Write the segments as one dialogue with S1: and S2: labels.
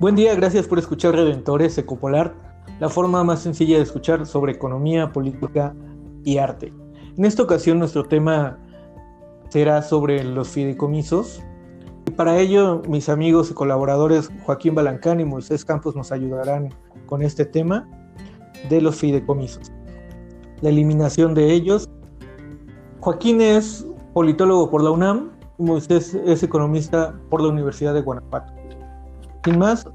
S1: Buen día, gracias por escuchar Redentores Ecopolar, la forma más sencilla de escuchar sobre economía, política y arte. En esta ocasión nuestro tema será sobre los fideicomisos. Y para ello mis amigos y colaboradores Joaquín Balancán y Moisés Campos nos ayudarán con este tema de los fideicomisos. La eliminación de ellos. Joaquín es politólogo por la UNAM Moisés es economista por la Universidad de Guanajuato. Sin más,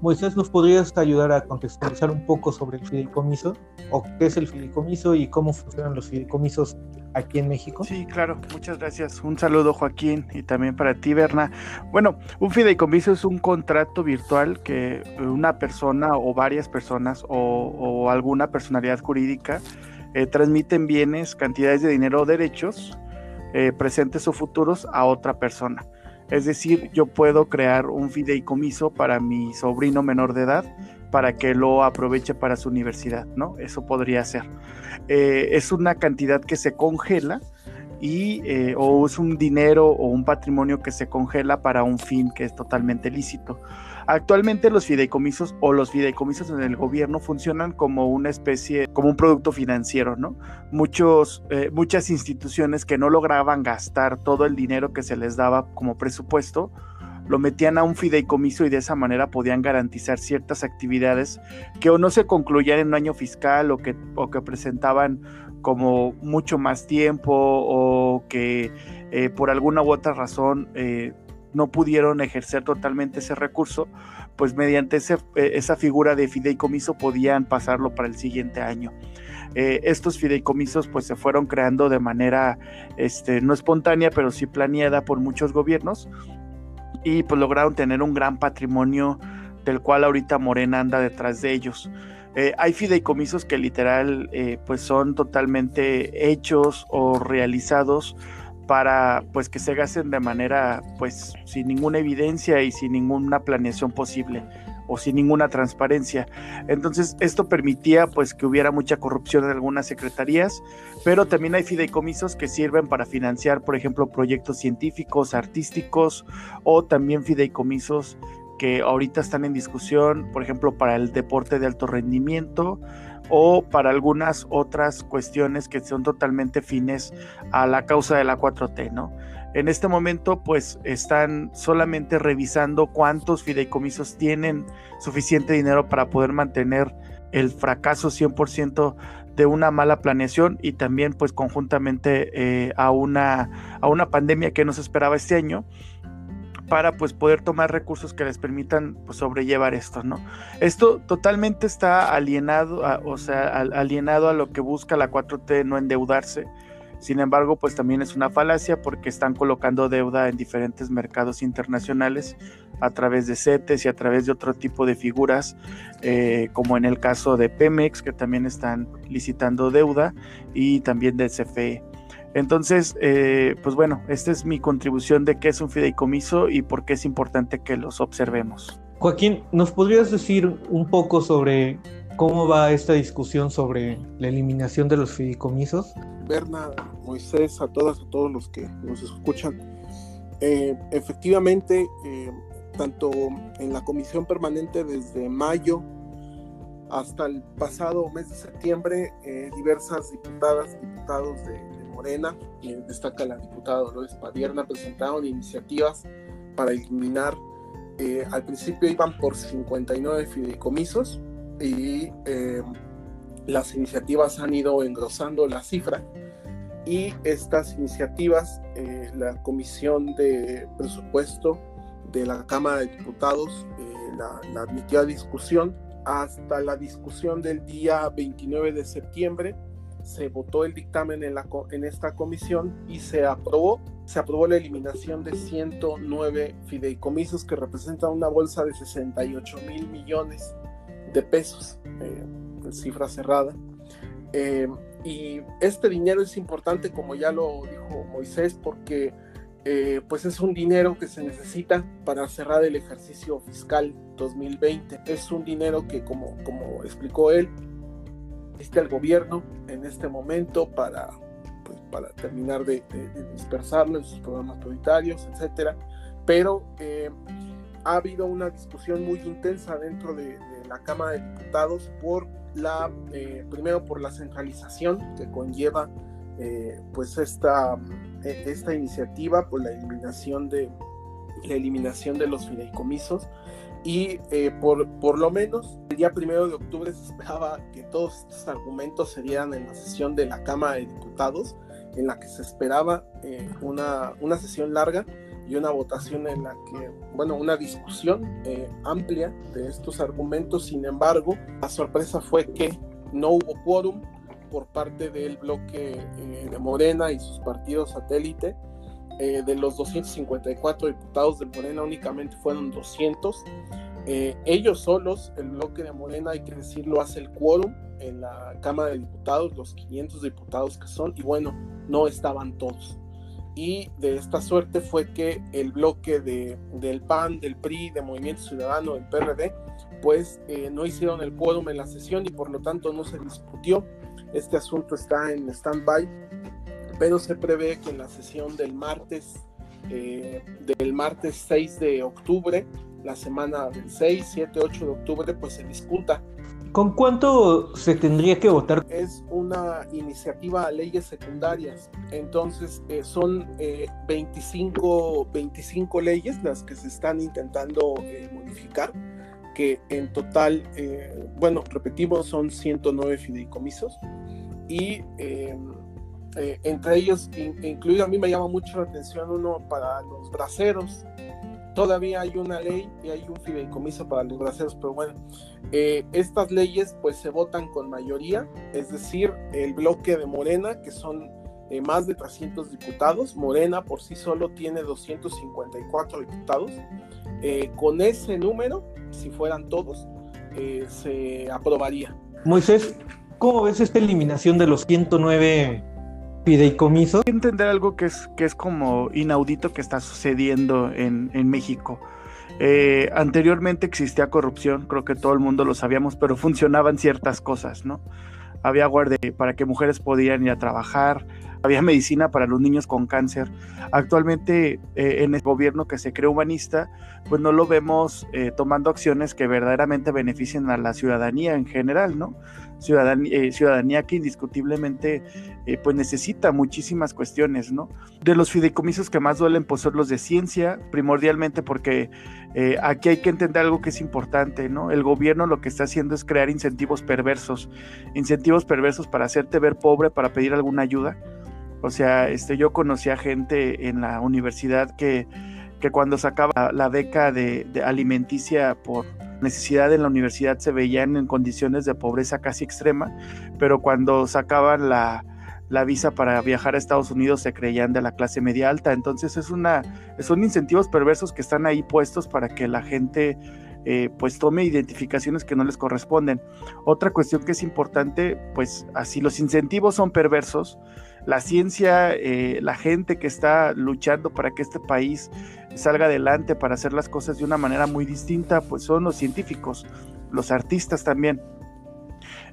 S1: Moisés, ¿nos podrías ayudar a contextualizar un poco sobre el fideicomiso? ¿O qué es el fideicomiso y cómo funcionan los fideicomisos aquí en México?
S2: Sí, claro, muchas gracias. Un saludo, Joaquín, y también para ti, Berna. Bueno, un fideicomiso es un contrato virtual que una persona o varias personas o, alguna personalidad jurídica eh, transmiten bienes, cantidades de dinero o derechos, eh, presentes o futuros, a otra persona. Es decir, yo puedo crear un fideicomiso para mi sobrino menor de edad para que lo aproveche para su universidad, ¿no? Eso podría ser. Eh, es una cantidad que se congela y eh, o es un dinero o un patrimonio que se congela para un fin que es totalmente lícito. Actualmente los fideicomisos o los fideicomisos en el gobierno funcionan como una especie, como un producto financiero, ¿no? Muchos, eh, muchas instituciones que no lograban gastar todo el dinero que se les daba como presupuesto, lo metían a un fideicomiso y de esa manera podían garantizar ciertas actividades que o no se concluían en un año fiscal o que, o que presentaban como mucho más tiempo o que eh, por alguna u otra razón eh, no pudieron ejercer totalmente ese recurso, pues mediante eh, esa figura de fideicomiso podían pasarlo para el siguiente año. Eh, estos fideicomisos pues se fueron creando de manera este, no espontánea, pero sí planeada por muchos gobiernos y pues lograron tener un gran patrimonio del cual ahorita Morena anda detrás de ellos. Eh, hay fideicomisos que literal pues son totalmente hechos o realizados para pues que se gasten de manera pues sin ninguna evidencia y sin ninguna planeación posible o sin ninguna transparencia. Entonces, esto permitía pues que hubiera mucha corrupción en algunas secretarías, pero también hay fideicomisos que sirven para financiar, por ejemplo, proyectos científicos, artísticos o también fideicomisos que ahorita están en discusión, por ejemplo, para el deporte de alto rendimiento, o para algunas otras cuestiones que son totalmente fines a la causa de la 4T, ¿no? En este momento, pues están solamente revisando cuántos fideicomisos tienen suficiente dinero para poder mantener el fracaso 100% de una mala planeación y también pues conjuntamente eh, a, una, a una pandemia que nos esperaba este año para pues poder tomar recursos que les permitan pues, sobrellevar esto, ¿no? Esto totalmente está alienado, a, o sea, alienado a lo que busca la 4T, no endeudarse. Sin embargo, pues también es una falacia porque están colocando deuda en diferentes mercados internacionales a través de CETES y a través de otro tipo de figuras, eh, como en el caso de Pemex, que también están licitando deuda, y también de CFE. Entonces, eh, pues bueno, esta es mi contribución de qué es un fideicomiso y por qué es importante que los observemos.
S1: Joaquín, ¿nos podrías decir un poco sobre cómo va esta discusión sobre la eliminación de los fideicomisos?
S3: Berna, Moisés, a todas, a todos los que nos escuchan. Eh, efectivamente, eh, tanto en la comisión permanente desde mayo hasta el pasado mes de septiembre, diversas diputadas, diputados de, Morena, destaca la diputada Dolores Padierna, presentaron iniciativas para eliminar, eh, al principio iban por 59 fideicomisos y eh, las iniciativas han ido engrosando la cifra y estas iniciativas, eh, la Comisión de Presupuesto de la Cámara de Diputados la, la admitió a discusión hasta la discusión del día 29 de septiembre se votó el dictamen en, esta comisión y se aprobó. Se aprobó la eliminación de 109 fideicomisos que representan una bolsa de 68 mil millones de pesos, eh, cifra cerrada. Eh, y este dinero es importante, como ya lo dijo Moisés, porque eh, pues es un dinero que se necesita para cerrar el ejercicio fiscal 2020. Es un dinero que, como, como explicó él, existe el gobierno en este momento para, pues, para terminar de, dispersarlo en sus programas prioritarios, etcétera. Pero eh, ha habido una discusión muy intensa dentro de, la Cámara de Diputados por la, eh, primero por la centralización que conlleva eh, pues esta, e, esta iniciativa por la eliminación de la eliminación de los fideicomisos y eh, por, por lo menos el día primero de octubre se esperaba que todos estos argumentos se dieran en la sesión de la Cámara de Diputados en la que se esperaba una, una sesión larga y una votación en la que, bueno, una discusión eh, amplia de estos argumentos. Sin embargo, la sorpresa fue que no hubo quórum por parte del bloque eh, de Morena y sus partidos satélite. Eh, de los 254 diputados de Morena únicamente fueron 200. ellos solos, el bloque de Morena, hay que decirlo, hace el quórum en la Cámara de Diputados, los 500 diputados que son, y bueno, no estaban todos y de esta suerte fue que el bloque de, del PAN, del PRI, de Movimiento Ciudadano, del PRD, pues eh, no hicieron el quórum en la sesión y por lo tanto no se discutió. Este asunto está en stand-by, pero se prevé que en la sesión del martes, eh, del martes 6 de octubre, la semana del 6, 7, 8 de octubre, pues se discuta
S1: ¿Con cuánto se tendría que votar?
S3: Es una iniciativa a leyes secundarias, entonces eh, son 25, eh, 25 leyes las que se están intentando eh, modificar, que en total, bueno, repetimos, son 109 fideicomisos y entre ellos, incluido a mí me llama mucho la atención uno para los braceros, todavía hay una ley y hay un fideicomiso para los braceros, pero bueno, eh, estas leyes pues se votan con mayoría, es decir, el bloque de Morena, que son eh, más de 300 diputados, Morena por sí solo tiene 254 diputados, eh, con ese número, si fueran todos, se aprobaría.
S1: Moisés, ¿cómo ves esta eliminación de los 109 fideicomiso.
S2: Entender algo que es, que es como inaudito que está sucediendo en, México. Eh, anteriormente existía corrupción, creo que todo el mundo lo sabíamos, pero funcionaban ciertas cosas, ¿no? Había guardia para que mujeres podían ir a trabajar, había medicina para los niños con cáncer. Actualmente eh, en el gobierno que se cree humanista, pues no lo vemos eh, tomando acciones que verdaderamente beneficien a la ciudadanía en general, ¿no? Ciudadanía, eh, ciudadanía que indiscutiblemente pues necesita muchísimas cuestiones, ¿no? De los fideicomisos que más duelen pues son los de ciencia, primordialmente porque aquí hay que entender algo que es importante, ¿no? El gobierno lo que está haciendo es crear incentivos perversos, incentivos perversos para hacerte ver pobre, para pedir alguna ayuda o sea, este, yo conocía gente en la universidad que, que cuando sacaba la beca de, alimenticia por necesidad en la universidad se veían en condiciones de pobreza casi extrema, pero cuando sacaban la, visa para viajar a Estados Unidos se creían de la clase media alta. Entonces es una, son incentivos perversos que están ahí puestos para que la gente eh, pues tome identificaciones que no les corresponden. Otra cuestión que es importante, pues así los incentivos son perversos, la ciencia, eh, la gente que está luchando para que este país salga adelante, para hacer las cosas de una manera muy distinta, pues son los científicos, los artistas también.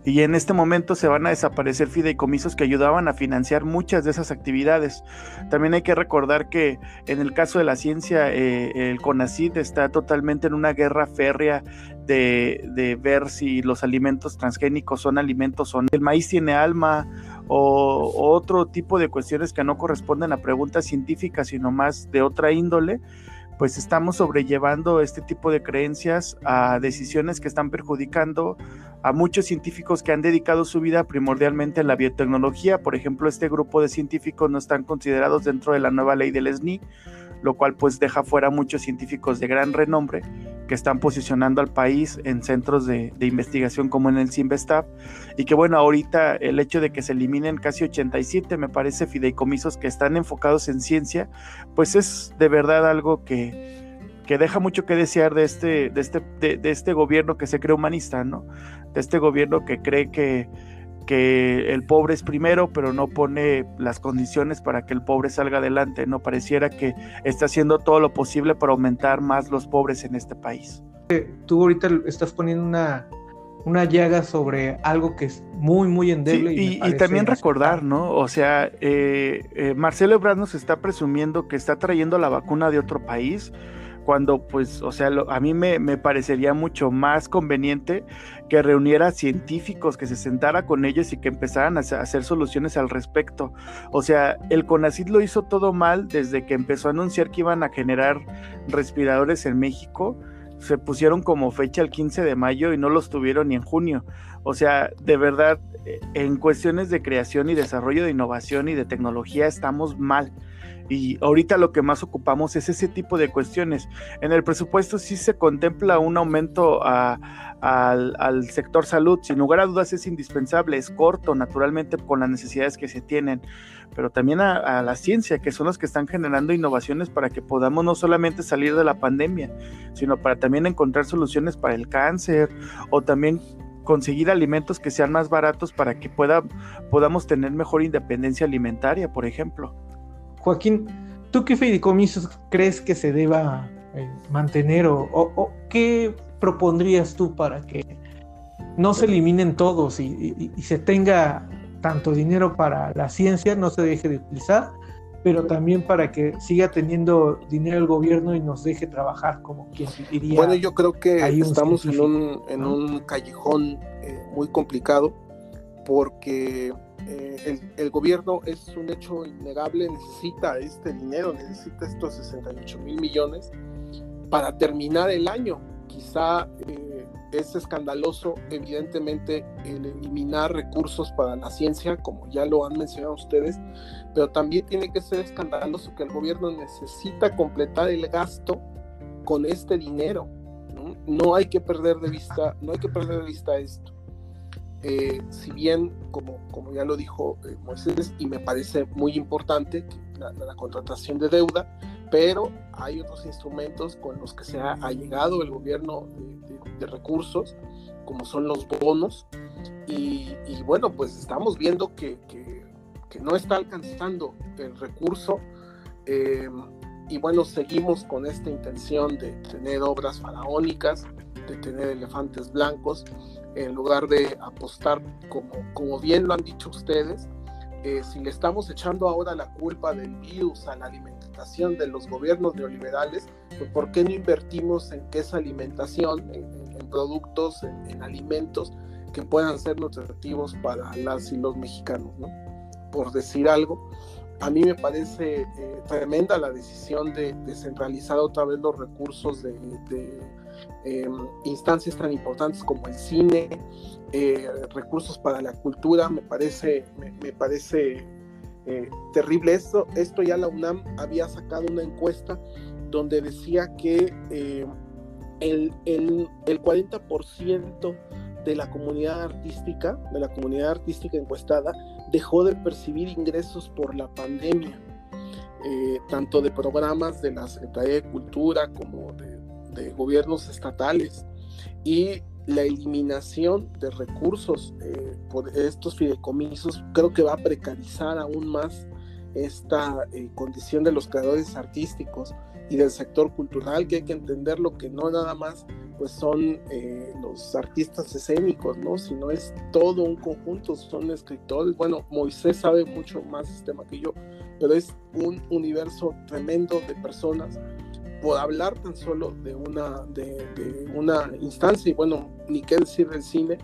S2: Y en este momento se van a desaparecer fideicomisos que ayudaban a financiar muchas de esas actividades. También hay que recordar que en el caso de la ciencia, eh, el CONACID está totalmente en una guerra férrea de, de, ver si los alimentos transgénicos son alimentos o no. El maíz tiene alma o, otro tipo de cuestiones que no corresponden a preguntas científicas, sino más de otra índole, pues estamos sobrellevando este tipo de creencias a decisiones que están perjudicando a muchos científicos que han dedicado su vida primordialmente a la biotecnología. Por ejemplo, este grupo de científicos no están considerados dentro de la nueva ley del SNI, lo cual pues deja fuera muchos científicos de gran renombre que están posicionando al país en centros de, investigación como en el CIMBESTAF y que bueno, ahorita el hecho de que se eliminen casi 87, me parece, fideicomisos que están enfocados en ciencia, pues es de verdad algo que, que deja mucho que desear de este, de este, de este gobierno que se cree humanista, ¿no? De este gobierno que cree que que el pobre es primero, pero no pone las condiciones para que el pobre salga adelante. No pareciera que está haciendo todo lo posible para aumentar más los pobres en este país.
S1: Tú ahorita estás poniendo una, una llaga sobre algo que es muy, muy endeble.
S2: y, también recordar, ¿no? O sea, eh, eh, Marcelo Ebrard nos está presumiendo que está trayendo la vacuna de otro país cuando pues, o sea, a mí me, me, parecería mucho más conveniente que reuniera científicos, que se sentara con ellos y que empezaran a hacer soluciones al respecto. O sea, el CONACID lo hizo todo mal desde que empezó a anunciar que iban a generar respiradores en México. Se pusieron como fecha el 15 de mayo y no los tuvieron ni en junio. O sea, de verdad, eh, en cuestiones de creación y desarrollo de innovación y de tecnología estamos mal. Y ahorita lo que más ocupamos es ese tipo de cuestiones. En el presupuesto sí se contempla un aumento al, sector salud. Sin lugar a dudas es indispensable, es corto naturalmente con las necesidades que se tienen, pero también a, a la ciencia, que son los que están generando innovaciones para que podamos no solamente salir de la pandemia, sino para también encontrar soluciones para el cáncer o también conseguir alimentos que sean más baratos para que pueda, podamos tener mejor independencia alimentaria, por ejemplo.
S1: Joaquín, ¿tú qué fideicomisos crees que se deba eh, mantener o, qué propondrías tú para que no se eliminen todos y, se tenga tanto dinero para la ciencia, no se deje de utilizar, pero también para que siga teniendo dinero el gobierno y nos deje trabajar como quien diría.
S3: Bueno, yo creo que estamos en un, en un callejón eh, muy complicado porque eh, el, gobierno es un hecho innegable, necesita este dinero, necesita estos 68 mil millones para terminar el año. Quizá eh, es escandaloso, evidentemente, el eliminar recursos para la ciencia, como ya lo han mencionado ustedes, pero también tiene que ser escandaloso que el gobierno necesita completar el gasto con este dinero. No, no hay que perder de vista, no hay que perder de vista esto. Eh, si bien, como, como ya lo dijo eh, Moisés, y me parece muy importante la, contratación de deuda, pero hay otros instrumentos con los que se ha, llegado el gobierno de, recursos, como son los bonos, y, bueno, pues estamos viendo que, que, no está alcanzando el recurso. Eh, y bueno, seguimos con esta intención de tener obras faraónicas, de tener elefantes blancos, en lugar de apostar, como, como bien lo han dicho ustedes, eh, si le estamos echando ahora la culpa del virus a la alimentación de los gobiernos neoliberales, pues ¿por qué no invertimos en que esa alimentación, en, productos, en, alimentos que puedan ser nutritivos para las y los mexicanos? ¿no? Por decir algo, a mí me parece eh, tremenda la decisión de descentralizar otra vez los recursos de Em, instancias tan importantes como el cine, eh, recursos para la cultura, me parece, me, parece eh, terrible esto. Esto ya la UNAM había sacado una encuesta donde decía que eh, el, el, el 40% de la comunidad artística, de la comunidad artística encuestada, dejó de percibir ingresos por la pandemia, tanto de programas de la Secretaría de Cultura como de de gobiernos estatales y la eliminación de recursos eh, por estos fideicomisos creo que va a precarizar aún más esta eh, condición de los creadores artísticos y del sector cultural que hay que entender lo que no nada más pues son eh, los artistas escénicos, ¿no? Sino es todo un conjunto, son escritores. Bueno, Moisés sabe mucho más este tema que yo, pero es un universo tremendo de personas por hablar tan solo de una, de, una instancia, y bueno, ni qué decir del cine,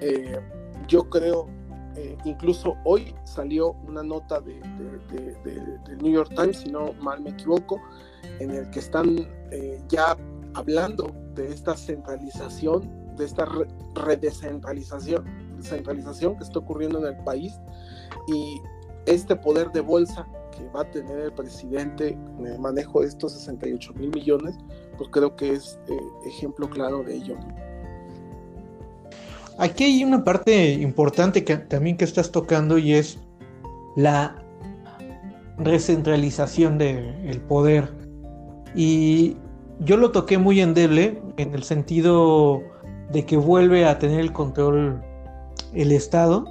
S3: eh, yo creo, eh, incluso hoy salió una nota de, del New York Times, si no mal me equivoco, en el que están eh, ya hablando de esta centralización, de esta redescentralización centralización que está ocurriendo en el país y este poder de bolsa va a tener el presidente en el manejo de estos 68 mil millones, pues creo que es eh, ejemplo claro de ello.
S1: Aquí hay una parte importante que también que estás tocando y es la recentralización del poder. Y yo lo toqué muy endeble en el sentido de que vuelve a tener el control el Estado.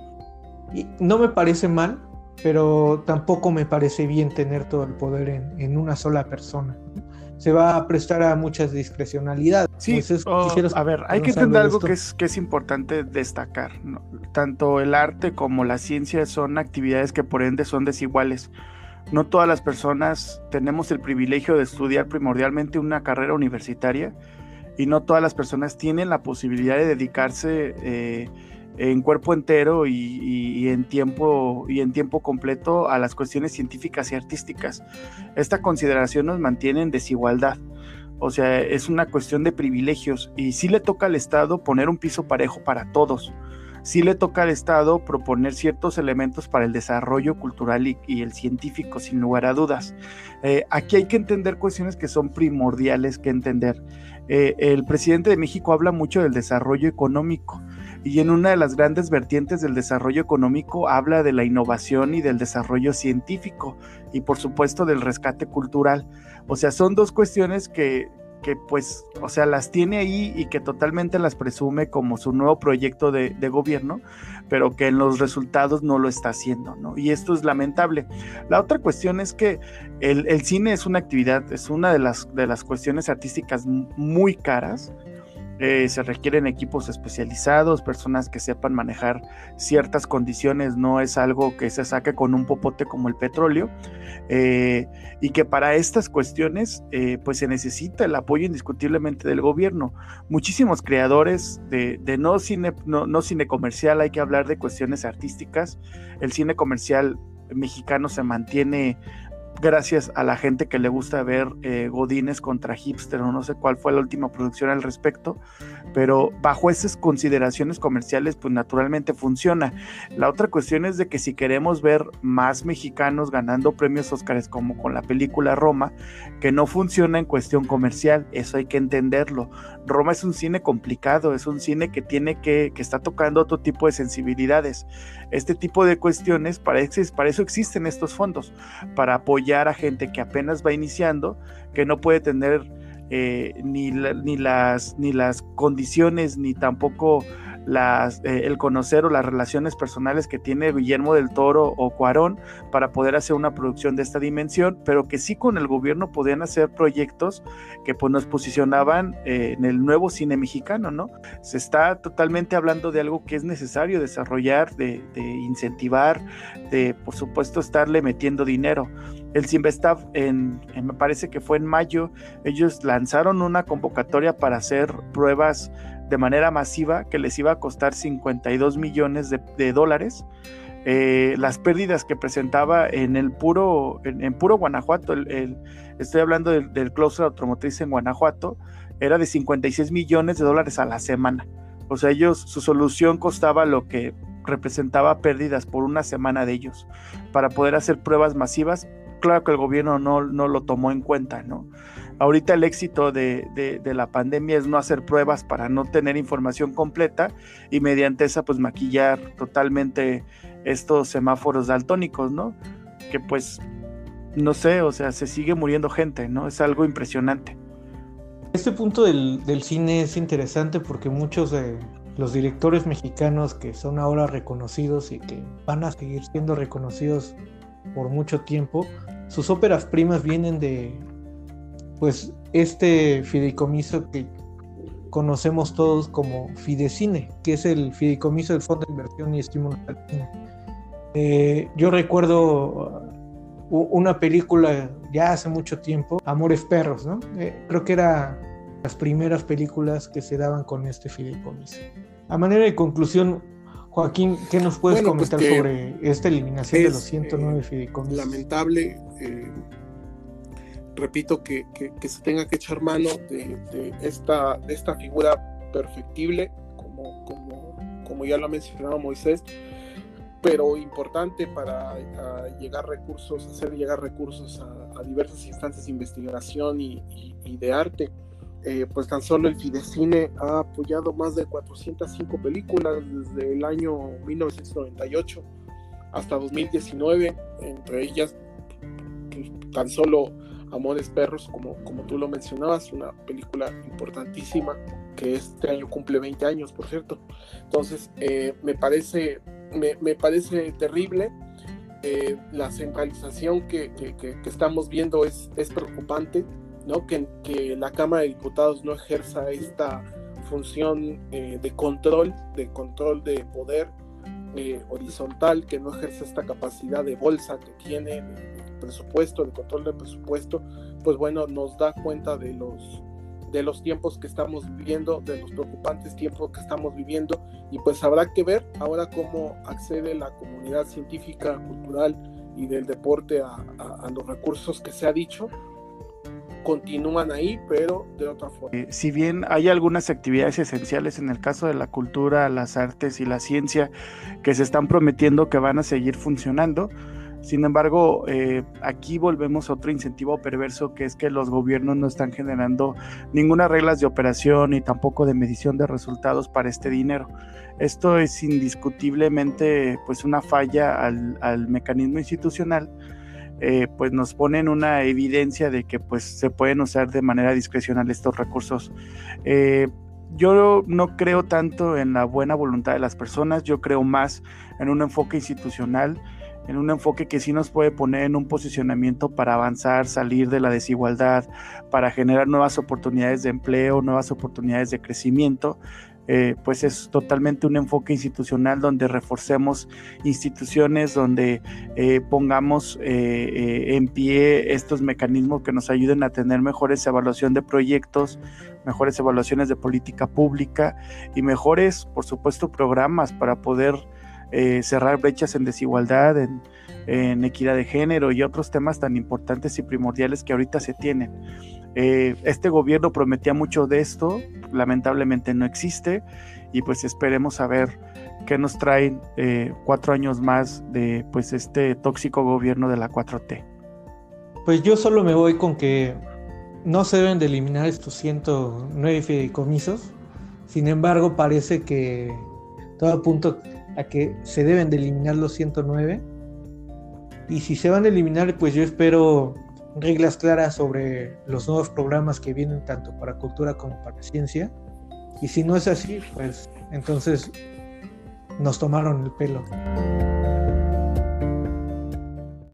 S1: Y no me parece mal, pero tampoco me parece bien tener todo el poder en, una sola persona. Se va a prestar a muchas discrecionalidades.
S2: Sí, oh, a ver, hay que entender algo que es, que es importante destacar. Tanto el arte como la ciencia son actividades que por ende son desiguales. No todas las personas tenemos el privilegio de estudiar primordialmente una carrera universitaria y no todas las personas tienen la posibilidad de dedicarse eh, en cuerpo entero y, en tiempo, y en tiempo completo a las cuestiones científicas y artísticas. Esta consideración nos mantiene en desigualdad. O sea, es una cuestión de privilegios y sí le toca al Estado poner un piso parejo para todos sí le toca al Estado proponer ciertos elementos para el desarrollo cultural y, el científico, sin lugar a dudas. Eh, aquí hay que entender cuestiones que son primordiales que entender. Eh, el presidente de México habla mucho del desarrollo económico y en una de las grandes vertientes del desarrollo económico habla de la innovación y del desarrollo científico y por supuesto del rescate cultural. O sea, son dos cuestiones que, que pues, o sea, las tiene ahí y que totalmente las presume como su nuevo proyecto de, gobierno, pero que en los resultados no lo está haciendo, ¿no? Y esto es lamentable. La otra cuestión es que el, el cine es una actividad, es una de las, de las cuestiones artísticas muy caras, eh, se requieren equipos especializados, personas que sepan manejar ciertas condiciones, no es algo que se saque con un popote como el petróleo, eh, y que para estas cuestiones eh, pues se necesita el apoyo indiscutiblemente del gobierno. Muchísimos creadores de, no, cine, no, no cine comercial, hay que hablar de cuestiones artísticas, el cine comercial mexicano se mantiene gracias a la gente que le gusta ver eh, Godines contra Hipster, o no sé cuál fue la última producción al respecto, pero bajo esas consideraciones comerciales, pues naturalmente funciona. La otra cuestión es de que si queremos ver más mexicanos ganando premios Óscares como con la película Roma, que no funciona en cuestión comercial, eso hay que entenderlo. Roma es un cine complicado, es un cine que tiene que, que está tocando otro tipo de sensibilidades. Este tipo de cuestiones, para, para eso existen estos fondos, para apoyar a gente que apenas va iniciando, que no puede tener eh, ni, ni, las, ni las condiciones, ni tampoco las, eh, el conocer o las relaciones personales que tiene Guillermo del Toro o Cuarón para poder hacer una producción de esta dimensión, pero que sí con el gobierno podían hacer proyectos que pues nos posicionaban eh, en el nuevo cine mexicano, ¿no? Se está totalmente hablando de algo que es necesario desarrollar, de, incentivar, de por supuesto estarle metiendo dinero. El Simvestav, en, me parece que fue en mayo, ellos lanzaron una convocatoria para hacer pruebas de manera masiva que les iba a costar 52 millones de, dólares. Eh, las pérdidas que presentaba en el puro, en, puro Guanajuato, estoy hablando del, del automotriz en Guanajuato, era de 56 millones de dólares a la semana. O sea, ellos, su solución costaba lo que representaba pérdidas por una semana de ellos. Para poder hacer pruebas masivas, claro que el gobierno no, no lo tomó en cuenta, ¿no? Ahorita el éxito de, la pandemia es no hacer pruebas para no tener información completa y mediante esa pues maquillar totalmente estos semáforos daltónicos, ¿no? Que pues, no sé, o sea, se sigue muriendo gente, ¿no? Es algo impresionante.
S1: Este punto del, del cine es interesante porque muchos de los directores mexicanos que son ahora reconocidos y que van a seguir siendo reconocidos por mucho tiempo, sus óperas primas vienen de, pues este fideicomiso que conocemos todos como Fidecine, que es el fideicomiso del Fondo de Inversión y Estímulo. Eh, yo recuerdo uh, una película ya hace mucho tiempo, Amores Perros, ¿no? Eh, creo que era las primeras películas que se daban con este fideicomiso. A manera de conclusión, Joaquín, ¿qué nos puedes pues comentar sobre esta eliminación de los 109 eh, fideicomisos?
S3: Lamentable, repito, que, se tenga que echar mano de, esta, de esta figura perfectible, como, como, como ya lo ha mencionado Moisés, pero importante para llegar recursos, hacer llegar recursos a, diversas instancias de investigación y, de arte. Eh, pues tan solo el Fidecine ha apoyado más de 405 películas desde el año 1998 hasta 2019, entre ellas pues, tan solo Amores Perros, como, como tú lo mencionabas, una película importantísima que este año cumple 20 años, por cierto. Entonces, eh, me, parece, me, parece terrible. Eh, la centralización que, estamos viendo es, es preocupante, ¿no? Que, la Cámara de Diputados no ejerza esta función eh, de control, de control de poder horizontal, que no ejerza esta capacidad de bolsa que tiene presupuesto, de control del presupuesto, pues bueno, nos da cuenta de los de los tiempos que estamos viviendo, de los preocupantes tiempos que estamos viviendo, y pues habrá que ver ahora cómo accede la comunidad científica, cultural y del deporte a los recursos que se ha dicho, continúan ahí, pero de otra forma.
S2: Eh, si bien hay algunas actividades esenciales en el caso de la cultura, las artes y la ciencia que se están prometiendo que van a seguir funcionando, sin embargo, eh, aquí volvemos a otro incentivo perverso que es que los gobiernos no están generando ninguna reglas de operación y tampoco de medición de resultados para este dinero. Esto es indiscutiblemente pues una falla al, al mecanismo institucional. Eh, pues nos ponen una evidencia de que pues se pueden usar de manera discrecional estos recursos. Eh, yo no creo tanto en la buena voluntad de las personas, yo creo más en un enfoque institucional en un enfoque que sí nos puede poner en un posicionamiento para avanzar, salir de la desigualdad, para generar nuevas oportunidades de empleo, nuevas oportunidades de crecimiento, eh, pues es totalmente un enfoque institucional donde reforcemos instituciones, donde eh, pongamos eh, en pie estos mecanismos que nos ayuden a tener mejores evaluación de proyectos, mejores evaluaciones de política pública y mejores, por supuesto, programas para poder eh, cerrar brechas en desigualdad, en, equidad de género y otros temas tan importantes y primordiales que ahorita se tienen. Eh, este gobierno prometía mucho de esto, lamentablemente no existe y pues esperemos a ver qué nos traen eh, cuatro años más de pues este tóxico gobierno de la 4T.
S1: Pues yo solo me voy con que no se deben de eliminar estos 109 fideicomisos, sin embargo parece que todo punto a que se deben de eliminar los 109. Y si se van a eliminar, pues yo espero reglas claras sobre los nuevos programas que vienen tanto para cultura como para ciencia. Y si no es así, pues entonces nos tomaron el pelo.